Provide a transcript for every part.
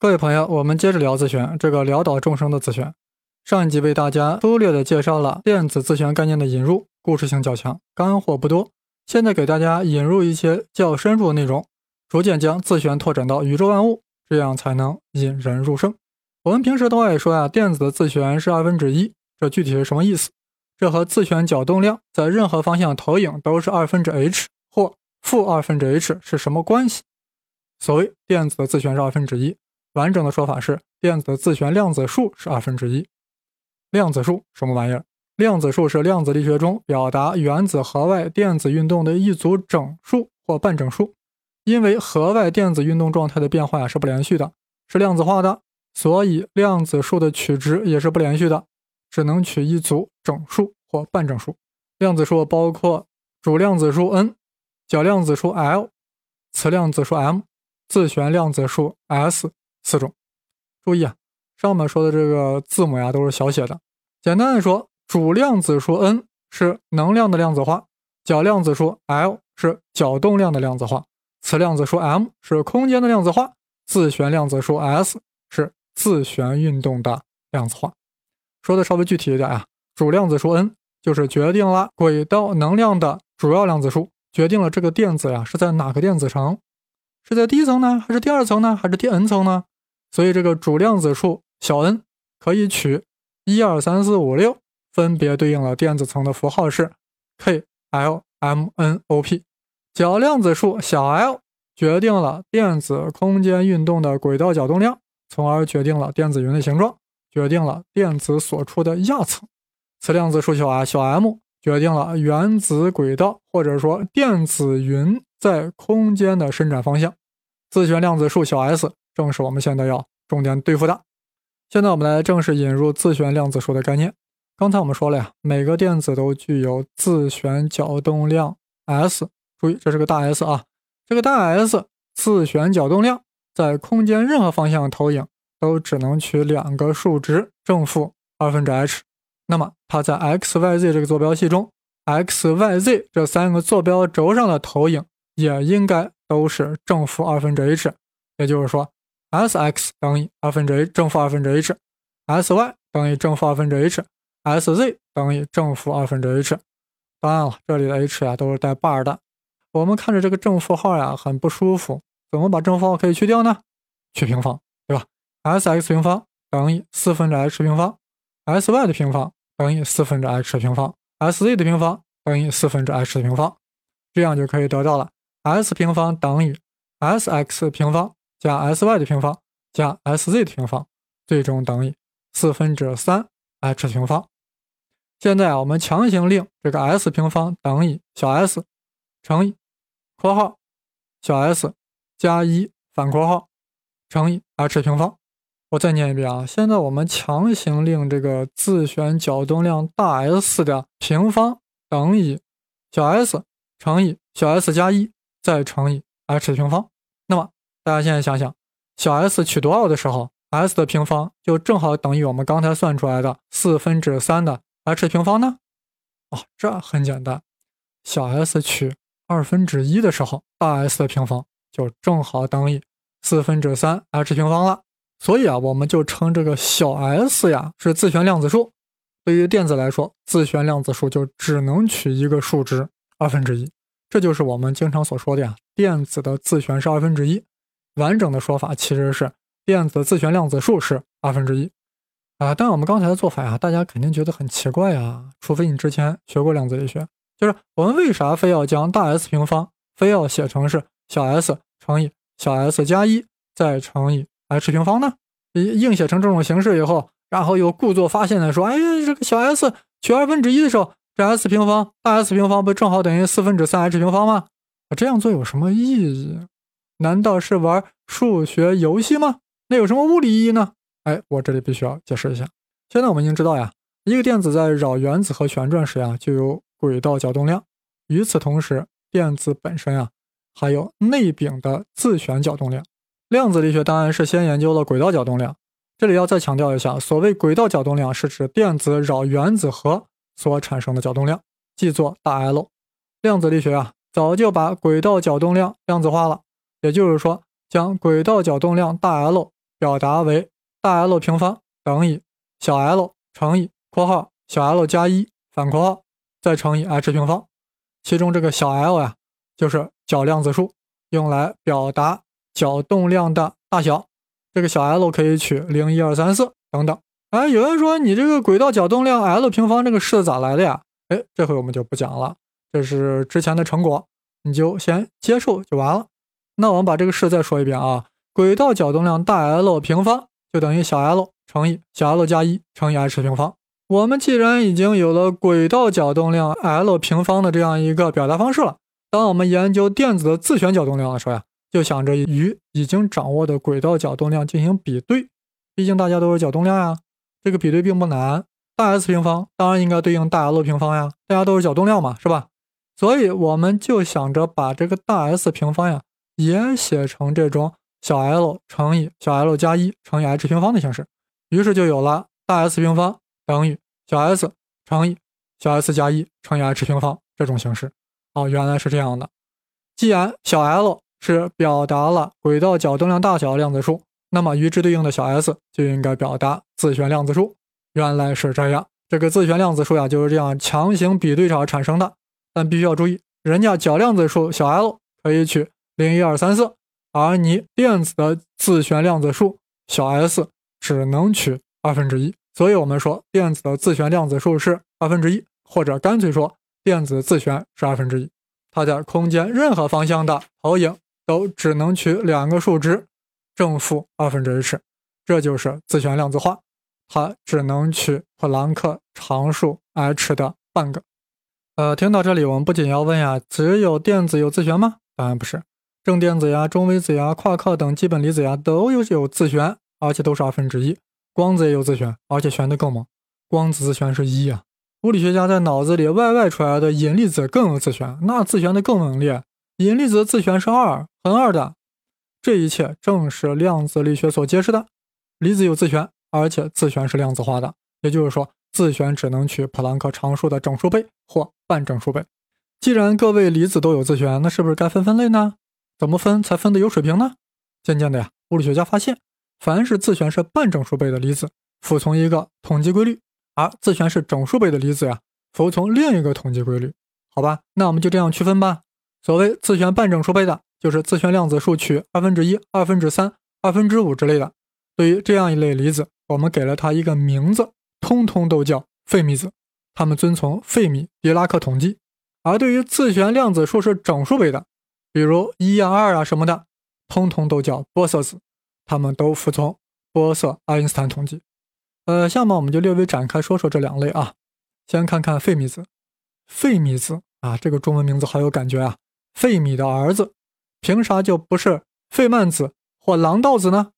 各位朋友，我们接着聊自旋，这个潦倒众生的自旋。上一集为大家粗略的介绍了电子自旋概念的引入，故事性较强，干货不多。现在给大家引入一些较深入的内容，逐渐将自旋拓展到宇宙万物，这样才能引人入胜。我们平时都爱说呀，电子的自旋是二分之一，这具体是什么意思？这和自旋角动量在任何方向投影都是二分之 h 或负二分之 h 是什么关系？所谓电子的自旋是二分之一。完整的说法是，电子的自旋量子数是二分之一。量子数什么玩意儿？量子数是量子力学中表达原子核外电子运动的一组整数或半整数。因为核外电子运动状态的变化呀是不连续的，是量子化的，所以量子数的取值也是不连续的，只能取一组整数或半整数。量子数包括主量子数 n、角量子数 l、磁量子数 m、自旋量子数 s。四种，注意啊，上面说的这个字母呀都是小写的。简单的说，主量子数 n 是能量的量子化，角量子数 l 是角动量的量子化，磁量子数 m 是空间的量子化，自旋量子数 s 是自旋运动的量子化。说的稍微具体一点啊，主量子数 n 就是决定了轨道能量的主要量子数，决定了这个电子呀是在哪个电子层，是在第一层呢，还是第二层呢，还是第 n 层呢？所以这个主量子数小 n 可以取一二三四五六，分别对应了电子层的符号是 k l m n o p。角量子数小 l 决定了电子空间运动的轨道角动量，从而决定了电子云的形状，决定了电子所处的亚层。磁量子数小啊小 m 决定了原子轨道或者说电子云在空间的伸展方向。自旋量子数小 s。正是我们现在要重点对付的。现在我们来正式引入自旋量子数的概念。刚才我们说了呀，每个电子都具有自旋角动量 s。注意，这是个大 S 啊。这个大 S 自旋角动量在空间任何方向投影都只能取两个数值，正负二分之 h。那么它在 x、y、z 这个坐标系中，x、y、z 这三个坐标轴上的投影也应该都是正负二分之 h。也就是说。S(x) 等于二分之 a 正负二分之 h，S(y) 等于正负二分之 h，S(z) 等于正负二分之 h。当然了，这里的 h 呀都是带 bar 的。我们看着这个正负号呀很不舒服，怎么把正负号可以去掉呢？去平方，对吧？S(x) 平方等于四分之 h 平方，S(y) 的平方等于四分之 h 的平方，S(z) 的平方等于四分之 h 的平方，这样就可以得到了 S 平方等于 S(x) 平方。加 s(y) 的平方加 s(z) 的平方，最终等于四分之三 h 平方。现在啊，我们强行令这个 s 平方等于小 s 乘以括号小 s 加一反括号乘以 h 平方。我再念一遍啊，现在我们强行令这个自旋角动量大 S 的平方等于小 s 乘以小 s 加一再乘以 h 的平方。那么大家现在想想，小 s 取多少的时候，s 的平方就正好等于我们刚才算出来的四分之三的 h 平方呢？哦，这很简单，小 s 取二分之一的时候，大 S 的平方就正好等于四分之三 h 平方了。所以啊，我们就称这个小 s 呀是自旋量子数。对于电子来说，自旋量子数就只能取一个数值二分之一，这就是我们经常所说的呀，电子的自旋是二分之一。完整的说法其实是电子自旋量子数是二分之一啊，但我们刚才的做法呀，大家肯定觉得很奇怪呀，除非你之前学过量子力学，就是我们为啥非要将大 S 平方非要写成是小 s 乘以小 s 加一再乘以 h 平方呢？硬写成这种形式以后，然后又故作发现的说，哎呀，这个小 s 取二分之一的时候，这 s 平方大 S 平方不正好等于四分之三 h 平方吗？这样做有什么意义？难道是玩数学游戏吗？那有什么物理意义呢？哎，我这里必须要解释一下。现在我们已经知道呀，一个电子在绕原子核旋转时呀，就有轨道角动量。与此同时，电子本身啊，还有内禀的自旋角动量。量子力学当然是先研究了轨道角动量。这里要再强调一下，所谓轨道角动量，是指电子绕原子核所产生的角动量，记作大 L。量子力学啊，早就把轨道角动量量子化了。也就是说，将轨道角动量大 L 表达为大 L 平方等于小 l 乘以（括号小 l 加一反括号）再乘以 h 平方。其中这个小 l 呀，就是角量子数，用来表达角动量的大小。这个小 l 可以取零、一、二、三、四等等。哎，有人说你这个轨道角动量 L 平方这个式子咋来的呀？哎，这回我们就不讲了，这是之前的成果，你就先接受就完了。那我们把这个式再说一遍啊，轨道角动量大 L 平方就等于小 l 乘以小 l 加一乘以 h 平方。我们既然已经有了轨道角动量 L 平方的这样一个表达方式了，当我们研究电子的自旋角动量的时候呀，就想着与已经掌握的轨道角动量进行比对，毕竟大家都是角动量呀。这个比对并不难，大 S 平方当然应该对应大 L 平方呀，大家都是角动量嘛，是吧？所以我们就想着把这个大 S 平方呀也写成这种小 l 乘以小 l 加一乘以 h 平方的形式，于是就有了大 S 平方等于小 s 乘以小 s 加一乘以 h 平方这种形式。哦，原来是这样的。既然小 l 是表达了轨道角动量大小的量子数。那么与之对应的小 s 就应该表达自旋量子数。原来是这样，这个自旋量子数呀就是这样强行比对而产生的。但必须要注意，人家角量子数小 l 可以取零一二三四，而你电子的自旋量子数小 s 只能取二分之一。所以我们说电子的自旋量子数是二分之一，或者干脆说电子自旋是二分之一。它在空间任何方向的投影都只能取两个数值。正负二分之 h，这就是自旋量子化，它只能取普朗克常数 h 的半个。呃，听到这里，我们不仅要问呀，只有电子有自旋吗？当然不是，正电子呀、中微子呀、夸克等基本粒子呀都有有自旋，而且都是二分之一。光子也有自旋，而且旋的更猛，光子自旋是一啊。物理学家在脑子里外外出来的引力子更有自旋，那自旋的更猛烈，引力子自旋是二，很二的。这一切正是量子力学所揭示的。离子有自旋，而且自旋是量子化的，也就是说，自旋只能取普朗克常数的整数倍或半整数倍。既然各位离子都有自旋，那是不是该分分类呢？怎么分才分得有水平呢？渐渐的呀，物理学家发现，凡是自旋是半整数倍的离子，服从一个统计规律；而自旋是整数倍的离子呀，服从另一个统计规律。好吧，那我们就这样区分吧。所谓自旋半整数倍的。就是自旋量子数取二分之一、二分之三、二分之五之类的。对于这样一类离子，我们给了它一个名字，通通都叫费米子。它们遵从费米狄拉克统计。而对于自旋量子数是整数倍的，比如一啊、二啊什么的，通通都叫玻色子。它们都服从玻色爱因斯坦统计。呃，下面我们就略微展开说说这两类啊。先看看费米子。费米子啊，这个中文名字好有感觉啊，费米的儿子。凭啥就不是费曼子或郎道子呢？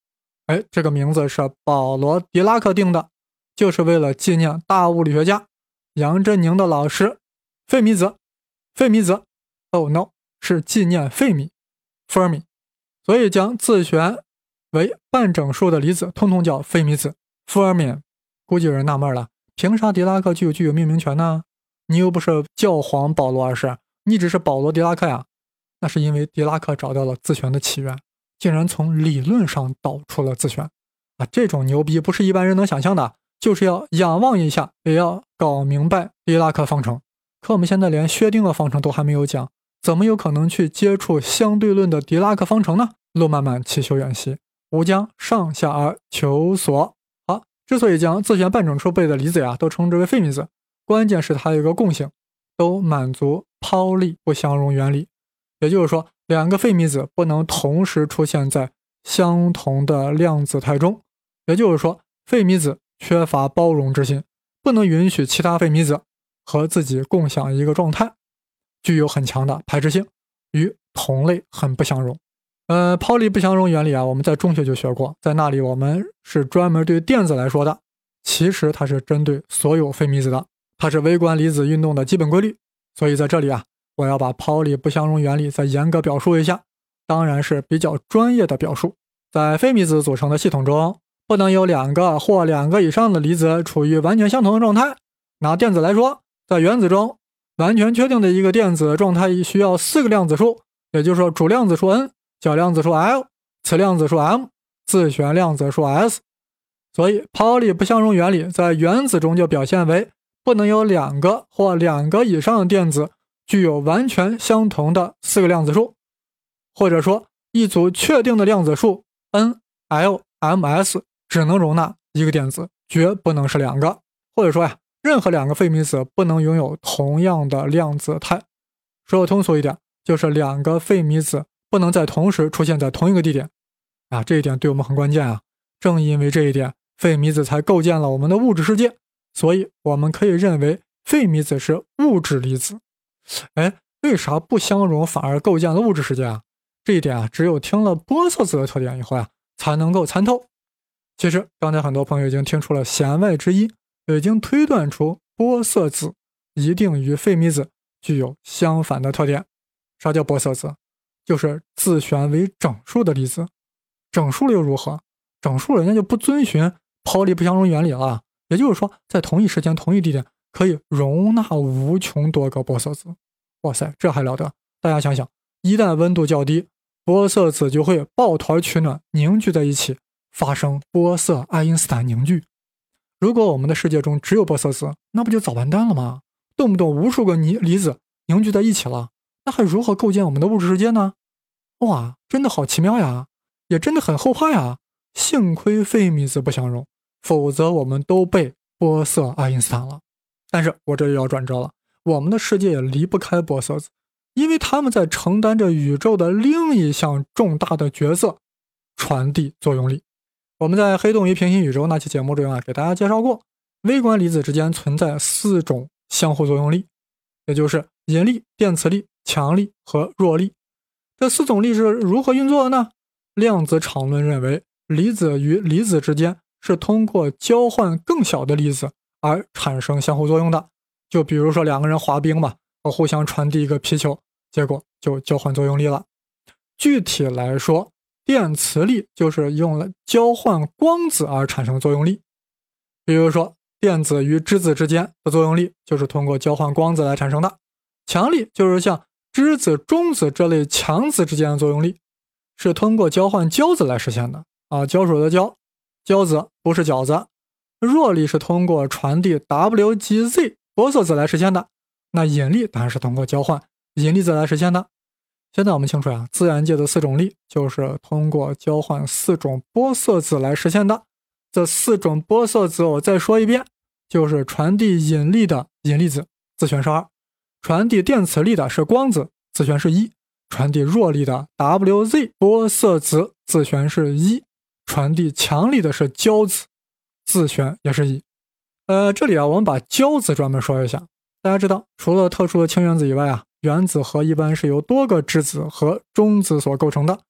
哎，这个名字是保罗·狄拉克定的，就是为了纪念大物理学家杨振宁的老师费米子。费米子，Oh no，是纪念费米 （Fermi），所以将自旋为半整数的离子通通叫费米子 （Fermion）。估计有人纳闷了，凭啥狄拉克就具有命名权呢？你又不是教皇保罗二世，你只是保罗·狄拉克呀。那是因为狄拉克找到了自旋的起源，竟然从理论上导出了自旋，啊，这种牛逼不是一般人能想象的，就是要仰望一下，也要搞明白狄拉克方程。可我们现在连薛定谔方程都还没有讲，怎么有可能去接触相对论的狄拉克方程呢？路漫漫其修远兮，吾将上下而求索。好，之所以将自旋半整数倍的离子呀都称之为费米子，关键是它有一个共性，都满足抛力不相容原理。也就是说，两个费米子不能同时出现在相同的量子态中。也就是说，费米子缺乏包容之心，不能允许其他费米子和自己共享一个状态，具有很强的排斥性，与同类很不相容。呃，抛离不相容原理啊，我们在中学就学过，在那里我们是专门对电子来说的，其实它是针对所有费米子的，它是微观离子运动的基本规律。所以在这里啊。我要把抛离不相容原理再严格表述一下，当然是比较专业的表述。在非米子组成的系统中，不能有两个或两个以上的离子处于完全相同的状态。拿电子来说，在原子中，完全确定的一个电子状态需要四个量子数，也就是说主量子数 n、角量子数 l、次量子数 m、自旋量子数 s。所以，泡利不相容原理在原子中就表现为不能有两个或两个以上的电子具有完全相同的四个量子数，或者说一组确定的量子数 n、l、m、s 只能容纳一个电子，绝不能是两个。或者说呀，任何两个费米子不能拥有同样的量子态。说的通俗一点，就是两个费米子不能在同时出现在同一个地点。啊，这一点对我们很关键啊！正因为这一点。费米子才构建了我们的物质世界，所以我们可以认为费米子是物质粒子。哎，为啥不相容反而构建了物质世界啊？这一点啊，只有听了玻色子的特点以后呀，才能够参透。其实刚才很多朋友已经听出了弦外之音，已经推断出玻色子一定与费米子具有相反的特点。啥叫玻色子？就是自旋为整数的粒子。整数了又如何？整数人家就不遵循。泡利不相容原理了，也就是说，在同一时间、同一地点可以容纳无穷多个玻色子。哇塞，这还了得！大家想想，一旦温度较低，玻色子就会抱团取暖，凝聚在一起，发生玻色爱因斯坦凝聚。如果我们的世界中只有玻色子，那不就早完蛋了吗？动不动无数个离离子凝聚在一起了，那还如何构建我们的物质世界呢？哇，真的好奇妙呀，也真的很后怕呀！幸亏费米子不相容，否则我们都被玻色爱因斯坦了。但是我这又要转折了，我们的世界也离不开玻色子，因为他们在承担着宇宙的另一项重大的角色——传递作用力。我们在《黑洞与平行宇宙》那期节目中啊，给大家介绍过，微观粒子之间存在四种相互作用力，也就是引力、电磁力、强力和弱力。这四种力是如何运作的呢？量子场论认为。离子与离子之间是通过交换更小的粒子而产生相互作用的。就比如说两个人滑冰吧，互相传递一个皮球，结果就交换作用力了。具体来说，电磁力就是用了交换光子而产生作用力。比如说电子与质子之间的作用力就是通过交换光子来产生的。强力就是像质子、中子这类强子之间的作用力，是通过交换胶子来实现的。啊，胶水的胶，胶子不是饺子。弱力是通过传递 W G Z 玻色子来实现的。那引力当然是通过交换引力子来实现的。现在我们清楚啊，自然界的四种力就是通过交换四种玻色子来实现的。这四种玻色子，我再说一遍，就是传递引力的引力子，自旋是二；传递电磁力的是光子，自旋是一；传递弱力的 W Z 玻色子，自旋是一。传递强力的是胶子，自旋也是一。呃，这里啊，我们把胶子专门说一下。大家知道，除了特殊的氢原子以外啊，原子核一般是由多个质子和中子所构成的。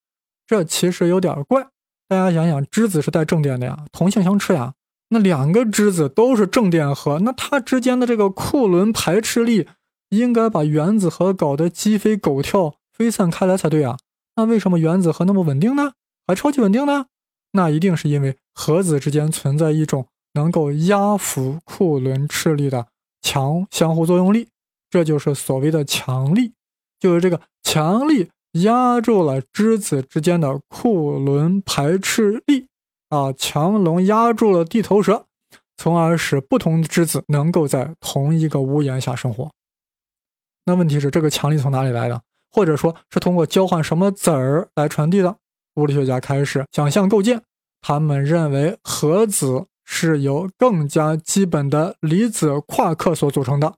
这其实有点怪。大家想想，质子是带正电的呀，同性相斥呀。那两个质子都是正电荷，那它之间的这个库仑排斥力应该把原子核搞得鸡飞狗跳、飞散开来才对啊。那为什么原子核那么稳定呢？还超级稳定呢？那一定是因为核子之间存在一种能够压服库仑斥力的强相互作用力，这就是所谓的强力，就是这个强力压住了质子之间的库仑排斥力啊，强龙压住了地头蛇，从而使不同质子能够在同一个屋檐下生活。那问题是这个强力从哪里来的？或者说是通过交换什么子儿来传递的？物理学家开始想象构建，他们认为核子是由更加基本的离子夸克所组成的。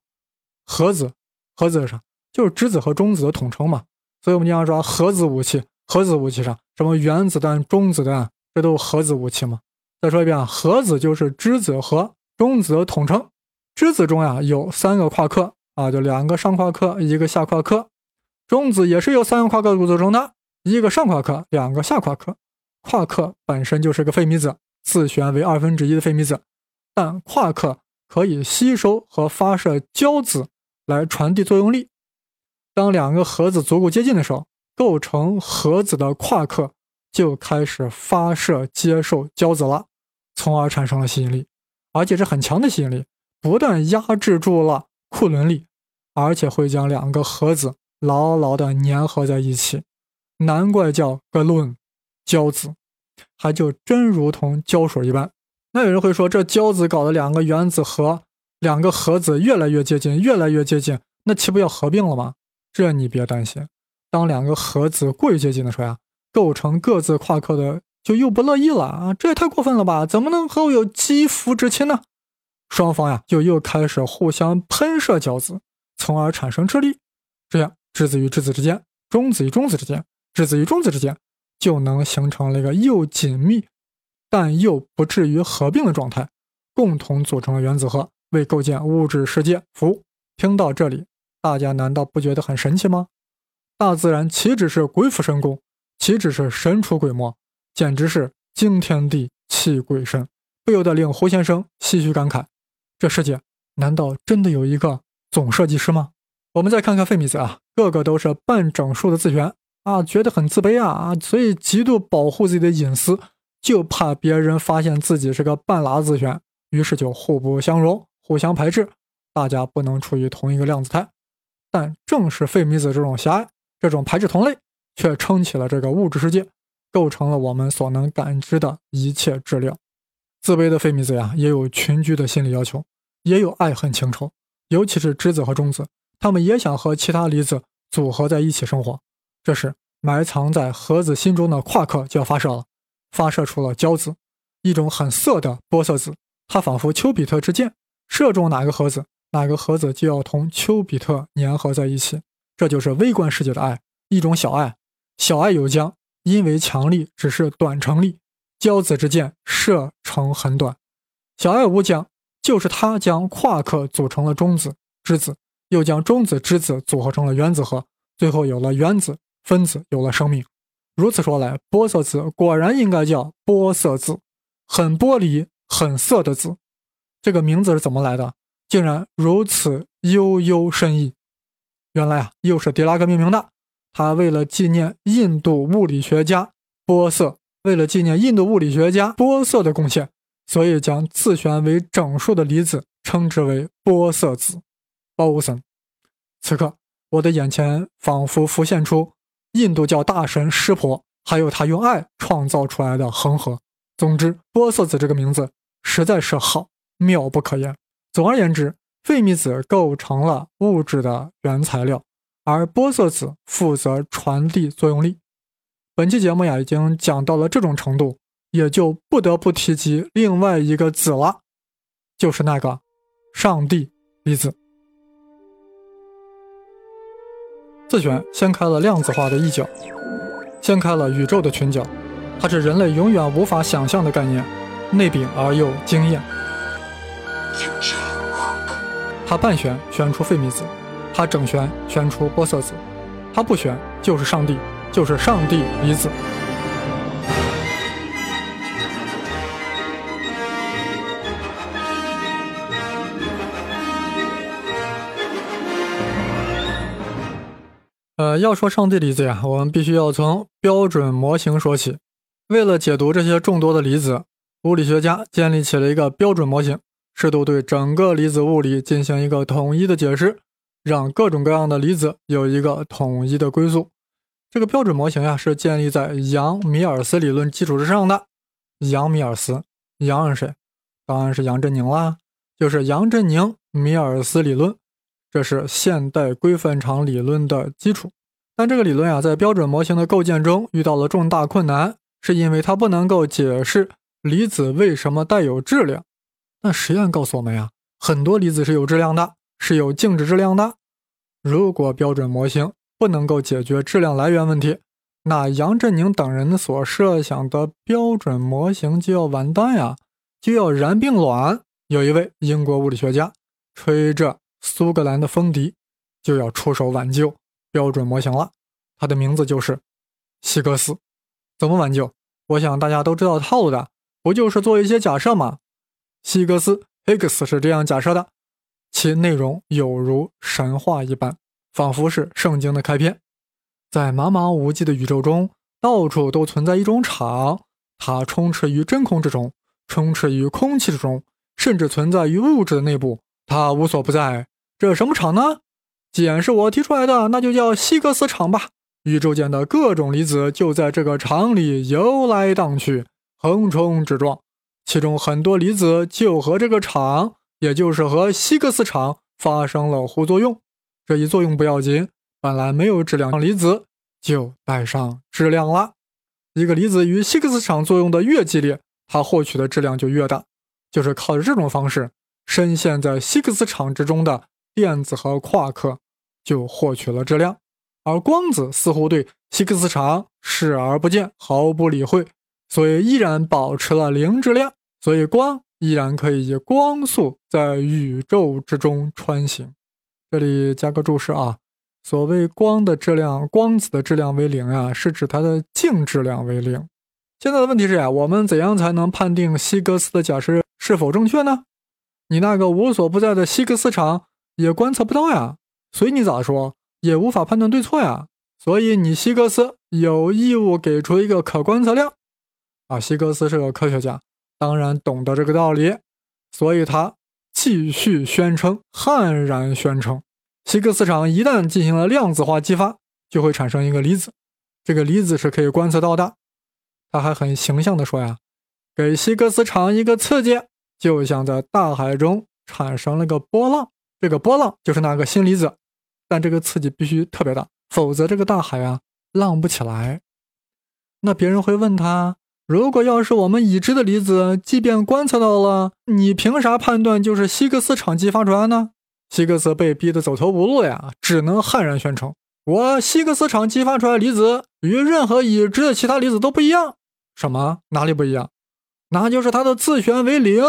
核子，核子是啥？就是质子和中子的统称嘛。所以我们经常说核子武器，核子武器上什么原子弹、中子弹，这都是核子武器嘛。再说一遍啊，核子就是质子和中子的统称。质子中呀有三个夸克啊，就两个上夸克，一个下夸克。中子也是由三个夸克组成的。一个上夸克，两个下夸克。夸克本身就是个费米子，自旋为二分之一的费米子，但夸克可以吸收和发射胶子来传递作用力。当两个核子足够接近的时候，构成核子的夸克就开始发射接受胶子了，从而产生了吸引力，而且是很强的吸引力，不但压制住了库仑力，而且会将两个核子牢牢地粘合在一起。难怪叫格伦胶子。还就真如同胶水一般。那有人会说，这胶子搞的两个原子核、两个核子越来越接近，越来越接近，那岂不要合并了吗？这你别担心，当两个核子过于接近的时候呀，构成各自夸克的就又不乐意了啊！这也太过分了吧？怎么能和我有肌肤之亲呢？双方呀，就又开始互相喷射胶子，从而产生斥力。这样，质子与质子之间，中子与中子之间，质子与中子之间，就能形成了一个又紧密。但又不至于合并的状态，共同组成了原子核，为构建物质世界服务。听到这里，大家难道不觉得很神奇吗？大自然岂止是鬼斧神工，岂止是神出鬼没，简直是惊天地泣鬼神，不由得令胡先生唏嘘感慨：这世界难道真的有一个总设计师吗？我们再看看费米子啊，个个都是半整数的自旋啊，觉得很自卑啊啊，所以极度保护自己的隐私。就怕别人发现自己是个半拉自旋，于是就互不相容、互相排斥，大家不能处于同一个量子态。但正是费米子这种狭隘、这种排斥同类，却撑起了这个物质世界，构成了我们所能感知的一切质量。自卑的费米子呀，也有群居的心理要求，也有爱恨情仇，尤其是质子和中子，他们也想和其他离子组合在一起生活。这时，埋藏在核子心中的夸克就要发射了。发射出了胶子，一种很色的玻色子，它仿佛丘比特之箭，射中哪个盒子，哪个盒子就要同丘比特粘合在一起。这就是微观世界的爱，一种小爱。小爱有浆，因为强力只是短程力，胶子之箭射程很短。小爱无浆，就是它将夸克组成了中子、质子，又将中子、质子组合成了原子核，最后有了原子、分子，有了生命。如此说来，玻色子果然应该叫玻色子，很玻璃、很色的子。这个名字是怎么来的？竟然如此悠悠深意。原来啊，又是狄拉克命名的。他为了纪念印度物理学家玻色，为了纪念印度物理学家玻色的贡献，所以将自旋为整数的离子称之为玻色子 （boson）。此刻，我的眼前仿佛浮现出。印度教大神湿婆，还有他用爱创造出来的恒河。总之，玻色子这个名字实在是好，妙不可言。总而言之，费米子构成了物质的原材料，而玻色子负责传递作用力。本期节目呀，已经讲到了这种程度，也就不得不提及另外一个子了，就是那个上帝粒子。自旋掀开了量子化的一角，掀开了宇宙的裙角，它是人类永远无法想象的概念，内禀而又惊艳。他半旋旋出费米子，他整旋旋出玻色子，他不旋就是上帝，就是上帝离子。呃，要说上帝离子呀，我们必须要从标准模型说起。为了解读这些众多的离子，物理学家建立起了一个标准模型，试图对整个离子物理进行一个统一的解释，让各种各样的离子有一个统一的归宿。这个标准模型呀，是建立在杨米尔斯理论基础之上的。杨米尔斯，杨是谁？当然是杨振宁啦，就是杨振宁米尔斯理论。这是现代规范场理论的基础，但这个理论呀，在标准模型的构建中遇到了重大困难，是因为它不能够解释离子为什么带有质量。那实验告诉我们呀，很多离子是有质量的，是有静止质量的。如果标准模型不能够解决质量来源问题，那杨振宁等人所设想的标准模型就要完蛋呀，就要燃并卵。有一位英国物理学家吹着。苏格兰的风笛就要出手挽救标准模型了，他的名字就是希格斯。怎么挽救？我想大家都知道套路的，不就是做一些假设吗？希格斯 （Higgs） 是这样假设的，其内容有如神话一般，仿佛是圣经的开篇。在茫茫无际的宇宙中，到处都存在一种场，它充斥于真空之中，充斥于空气之中，甚至存在于物质的内部，它无所不在。这什么场呢？既然是我提出来的，那就叫希格斯场吧。宇宙间的各种离子就在这个场里游来荡去，横冲直撞，其中很多离子就和这个场，也就是和希格斯场发生了互作用。这一作用不要紧，本来没有质量离子就带上质量了。一个离子与希格斯场作用的越激烈，它获取的质量就越大。就是靠着这种方式，深陷在希格斯场之中的电子和夸克就获取了质量，而光子似乎对希格斯场视而不见，毫不理会，所以依然保持了零质量。所以光依然可以以光速在宇宙之中穿行。这里加个注释啊，所谓光的质量，光子的质量为零啊，是指它的净质量为零。现在的问题是呀，我们怎样才能判定希格斯的假设是否正确呢？你那个无所不在的希格斯场也观测不到呀，所以你咋说也无法判断对错呀。所以你希格斯有义务给出一个可观测量啊。希格斯是个科学家，当然懂得这个道理，所以他继续宣称，悍然宣称，希格斯场一旦进行了量子化激发，就会产生一个离子，这个离子是可以观测到的。他还很形象的说呀：“给希格斯场一个刺激，就像在大海中产生了个波浪，这个波浪就是那个新离子。但这个刺激必须特别大，否则这个大海啊浪不起来。那别人会问他：如果要是我们已知的离子，即便观测到了，你凭啥判断就是希格斯场激发出来呢？”希格斯被逼得走投无路呀，只能悍然宣称：“我希格斯场激发出来离子与任何已知的其他离子都不一样。”什么？哪里不一样？那就是它的自旋为零。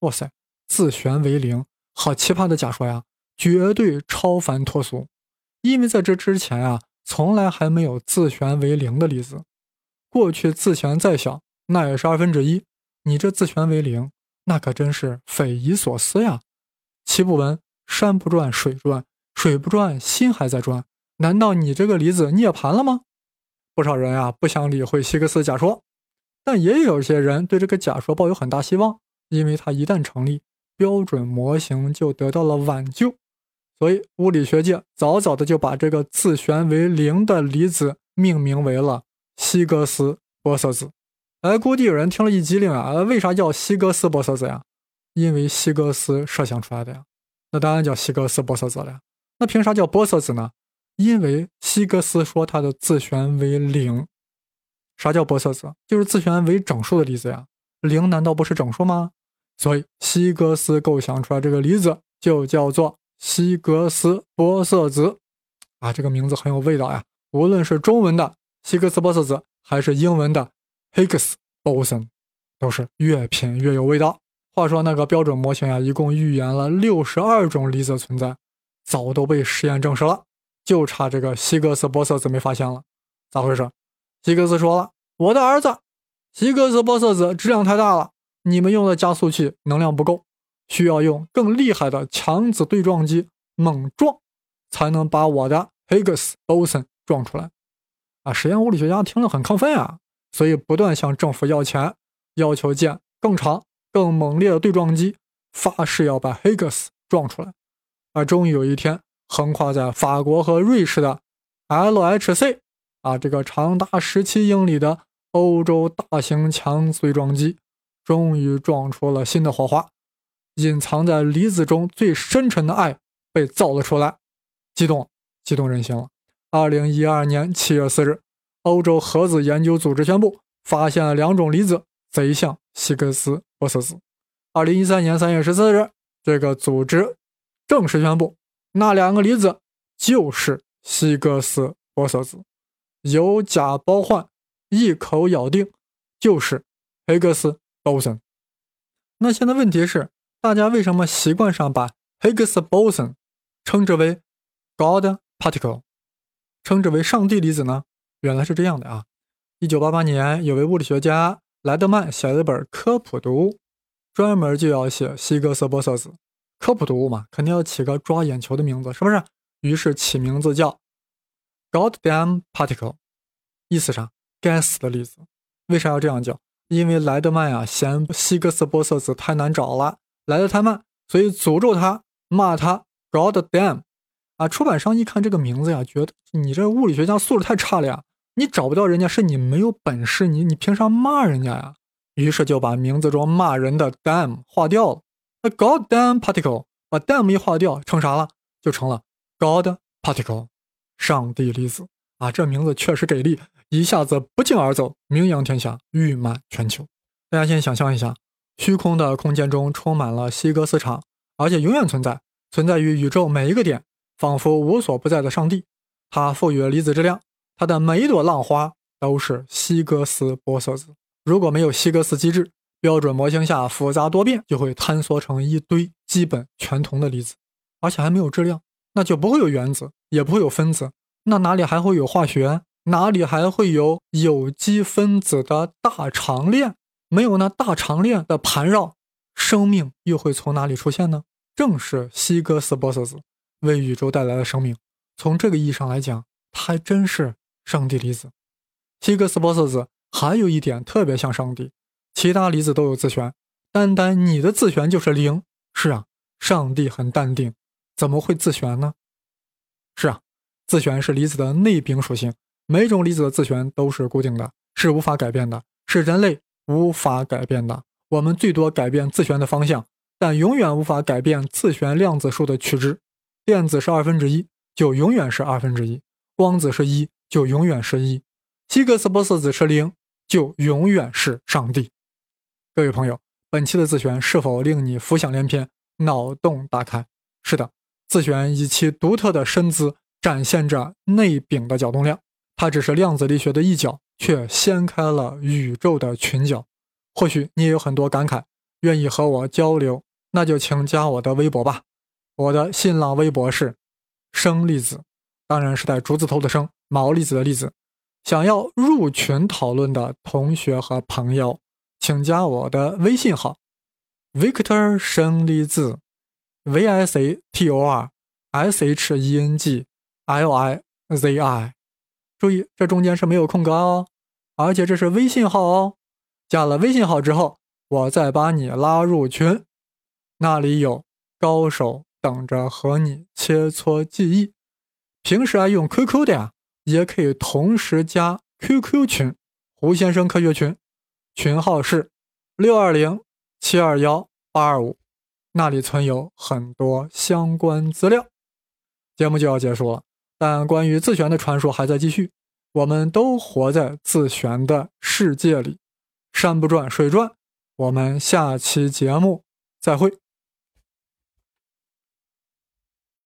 哇塞，自旋为零，好奇葩的假说呀！绝对超凡脱俗。因为在这之前啊，从来还没有自旋为零的离子。过去自旋再小，那也是二分之一。你这自旋为零，那可真是匪夷所思呀！岂不闻山不转水转，水不转心还在转？难道你这个离子涅槃了吗？不少人啊不想理会希格斯假说，但也有些人对这个假说抱有很大希望，因为它一旦成立，标准模型就得到了挽救。所以物理学界早早的就把这个自旋为零的离子命名为了希格斯玻色子。哎，估计有人听了一激灵啊！为啥叫希格斯玻色子呀？因为希格斯设想出来的呀。那当然叫希格斯玻色子了。那凭啥叫玻色子呢？因为希格斯说它的自旋为零，啥叫玻色子？就是自旋为整数的例子呀。零难道不是整数吗？所以希格斯构想出来这个离子就叫做希格斯玻色子啊，这个名字很有味道呀。无论是中文的希格斯玻色子，还是英文的 Higgs boson，都是越品越有味道。话说那个标准模型呀，一共预言了六十二种离子存在，早都被实验证实了。就差这个希格斯玻色子没发现了，咋回事？希格斯说了：“我的儿子，希格斯玻色子质量太大了，你们用的加速器能量不够，需要用更厉害的强子对撞机猛撞，才能把我的 Higgs boson 撞出来。”啊，实验物理学家听了很亢奋啊，所以不断向政府要钱，要求建更长、更猛烈的对撞机，发誓要把 Higgs 撞出来。而终于有一天。横跨在法国和瑞士的 LHC 啊，这个长达十七英里的欧洲大型强对撞机，终于撞出了新的火花。隐藏在离子中最深沉的爱被造了出来，激动，激动人心了。二零一二年七月四日，欧洲核子研究组织宣布发现了两种离子，贼像希格斯玻色子。二零一三年三月十四日，这个组织正式宣布。那两个离子就是希格斯玻色子，有假包换，一口咬定就是黑格斯 boson。那现在问题是，大家为什么习惯上把 Higgs boson 称之为 God particle，称之为上帝粒子呢？原来是这样的啊！一九八八年，有位物理学家莱德曼写了一本科普读物，专门就要写希格斯玻色子。科普读物嘛，肯定要起个抓眼球的名字，是不是？于是起名字叫 “Goddamn particle”，意思啥？该死的粒子。为啥要这样叫？因为莱德曼呀嫌希格斯玻色子太难找了，来的太慢，所以诅咒他，骂他 “Goddamn”。啊，出版商一看这个名字呀，觉得你这物理学家素质太差了呀，你找不到人家是你没有本事，你你凭啥骂人家呀？于是就把名字中骂人的 damn 划掉了。那 god damn particle 把 damn 一划掉，成啥了？就成了 god particle，上帝粒子啊！这名字确实给力，一下子不胫而走，名扬天下，誉满全球。大家先想象一下，虚空的空间中充满了希格斯场，而且永远存在，存在于宇宙每一个点，仿佛无所不在的上帝。它赋予了离子质量。它的每一朵浪花都是希格斯玻色子。如果没有希格斯机制，标准模型下复杂多变，就会坍缩成一堆基本全同的离子，而且还没有质量，那就不会有原子，也不会有分子，那哪里还会有化学？哪里还会有有机分子的大长链？没有那大长链的盘绕，生命又会从哪里出现呢？正是希格斯玻色子为宇宙带来了生命。从这个意义上来讲，它还真是。上帝离子，希格斯玻色子还有一点特别像上帝，其他离子都有自旋，单单你的自旋就是零。是啊，上帝很淡定，怎么会自旋呢？是啊，自旋是离子的内禀属性，每种离子的自旋都是固定的，是无法改变的，是人类无法改变的。我们最多改变自旋的方向，但永远无法改变自旋量子数的取值。电子是二分之一，就永远是二分之一；光子是一。就永远是一，希格斯玻色子是零，就永远是上帝。各位朋友，本期的自旋是否令你浮想联翩、脑洞大开？是的，自旋以其独特的身姿展现着内禀的角动量，它只是量子力学的一角，却掀开了宇宙的群角。或许你也有很多感慨，愿意和我交流，那就请加我的微博吧。我的新浪微博是生粒子，当然是带竹字头的生。毛粒子的粒子，想要入群讨论的同学和朋友，请加我的微信号：Victor 生粒子，V I C T O R S H E N G L I Z I。注意，这中间是没有空格哦，而且这是微信号哦。加了微信号之后，我再把你拉入群，那里有高手等着和你切磋技艺。平时爱用 QQ 的呀。也可以同时加 QQ 群，胡先生科学群，群号是六二零七二幺八二五，那里存有很多相关资料。节目就要结束了，但关于自旋的传说还在继续。我们都活在自旋的世界里，山不转水转。我们下期节目再会。